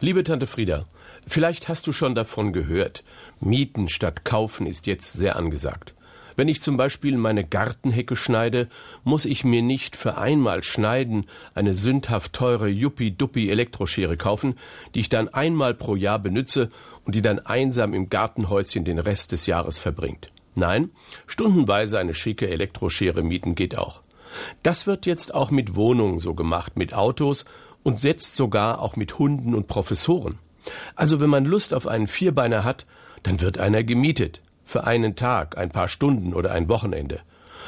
Liebe Tante Frieda, vielleicht hast du schon davon gehört. Mieten statt kaufen ist jetzt sehr angesagt. Wenn ich zum Beispiel meine Gartenhecke schneide, muss ich mir nicht für einmal schneiden eine sündhaft teure Yuppie-Duppi-Elektroschere kaufen, die ich dann einmal pro Jahr benütze und die dann einsam im Gartenhäuschen den Rest des Jahres verbringt. Nein, stundenweise eine schicke Elektroschere mieten geht auch. Das wird jetzt auch mit Wohnungen so gemacht, mit Autos und setzt sogar auch mit Hunden und Professoren. Also wenn man Lust auf einen Vierbeiner hat, dann wird einer gemietet. Für einen Tag, ein paar Stunden oder ein Wochenende.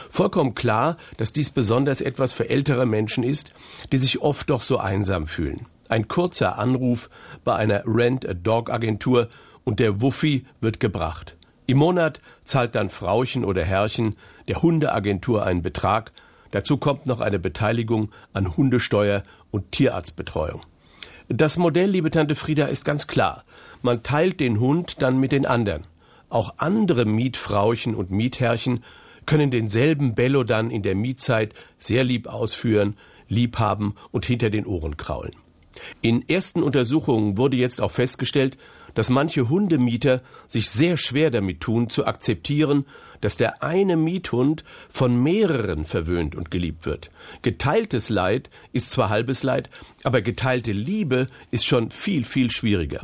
Vollkommen klar, dass dies besonders etwas für ältere Menschen ist, die sich oft doch so einsam fühlen. Ein kurzer Anruf bei einer Rent-a-Dog-Agentur und der Wuffi wird gebracht. Im Monat zahlt dann Frauchen oder Herrchen der Hundeagentur einen Betrag Dazu kommt noch eine Beteiligung an Hundesteuer und Tierarztbetreuung. Das Modell, liebe Tante Frieda, ist ganz klar. Man teilt den Hund dann mit den anderen. Auch andere Mietfrauchen und Mietherrchen können denselben Bello dann in der Mietzeit sehr lieb ausführen, lieb haben und hinter den Ohren kraulen. In ersten Untersuchungen wurde jetzt auch festgestellt, dass manche Hundemieter sich sehr schwer damit tun, zu akzeptieren, dass der eine Miethund von mehreren verwöhnt und geliebt wird. Geteiltes Leid ist zwar halbes Leid, aber geteilte Liebe ist schon viel, viel schwieriger.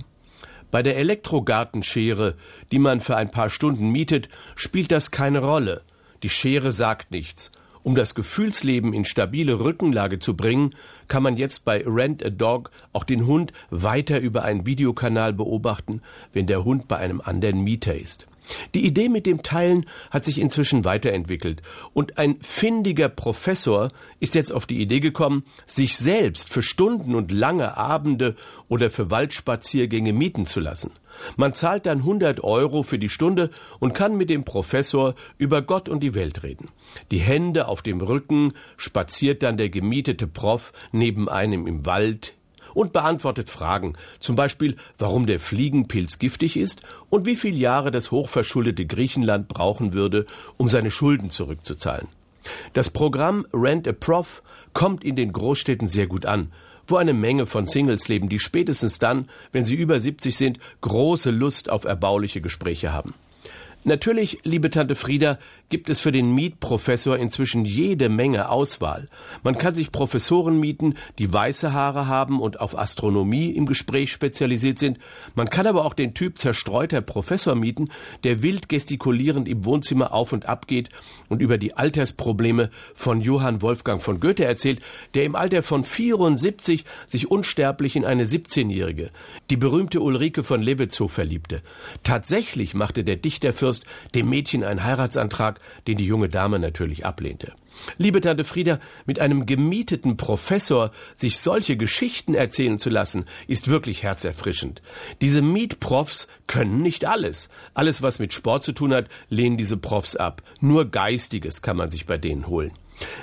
Bei der Elektrogartenschere, die man für ein paar Stunden mietet, spielt das keine Rolle. Die Schere sagt nichts um das Gefühlsleben in stabile Rückenlage zu bringen, kann man jetzt bei Rent a Dog auch den Hund weiter über einen Videokanal beobachten, wenn der Hund bei einem anderen Mieter ist. Die Idee mit dem Teilen hat sich inzwischen weiterentwickelt und ein findiger Professor ist jetzt auf die Idee gekommen, sich selbst für Stunden und lange Abende oder für Waldspaziergänge mieten zu lassen. Man zahlt dann 100 Euro für die Stunde und kann mit dem Professor über Gott und die Welt reden. Die Hände auf dem Rücken spaziert dann der gemietete Prof neben einem im Wald, und beantwortet Fragen, zum Beispiel, warum der Fliegenpilz giftig ist und wie viele Jahre das hochverschuldete Griechenland brauchen würde, um seine Schulden zurückzuzahlen. Das Programm Rent a Prof kommt in den Großstädten sehr gut an, wo eine Menge von Singles leben, die spätestens dann, wenn sie über 70 sind, große Lust auf erbauliche Gespräche haben. Natürlich, liebe Tante Frieda, gibt es für den Mietprofessor inzwischen jede Menge Auswahl. Man kann sich Professoren mieten, die weiße Haare haben und auf Astronomie im Gespräch spezialisiert sind. Man kann aber auch den Typ zerstreuter Professor mieten, der wild gestikulierend im Wohnzimmer auf und ab geht und über die Altersprobleme von Johann Wolfgang von Goethe erzählt, der im Alter von 74 sich unsterblich in eine 17-Jährige, die berühmte Ulrike von Levetzow, verliebte. Tatsächlich machte der Dichterfürst Fürst dem Mädchen einen Heiratsantrag, den die junge Dame natürlich ablehnte. Liebe Tante Frieda, mit einem gemieteten Professor sich solche Geschichten erzählen zu lassen, ist wirklich herzerfrischend. Diese Mietprofs können nicht alles. Alles, was mit Sport zu tun hat, lehnen diese Profs ab. Nur Geistiges kann man sich bei denen holen.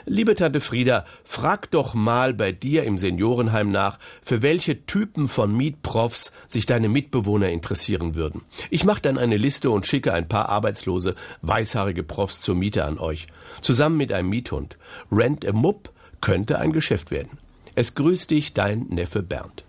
Liebe Tante Frieda, frag doch mal bei dir im Seniorenheim nach, für welche Typen von Mietprofs sich deine Mitbewohner interessieren würden. Ich mache dann eine Liste und schicke ein paar arbeitslose, weißhaarige Profs zur Miete an euch. Zusammen mit einem Miethund. Rent a Mupp könnte ein Geschäft werden. Es grüßt dich dein Neffe Bernd.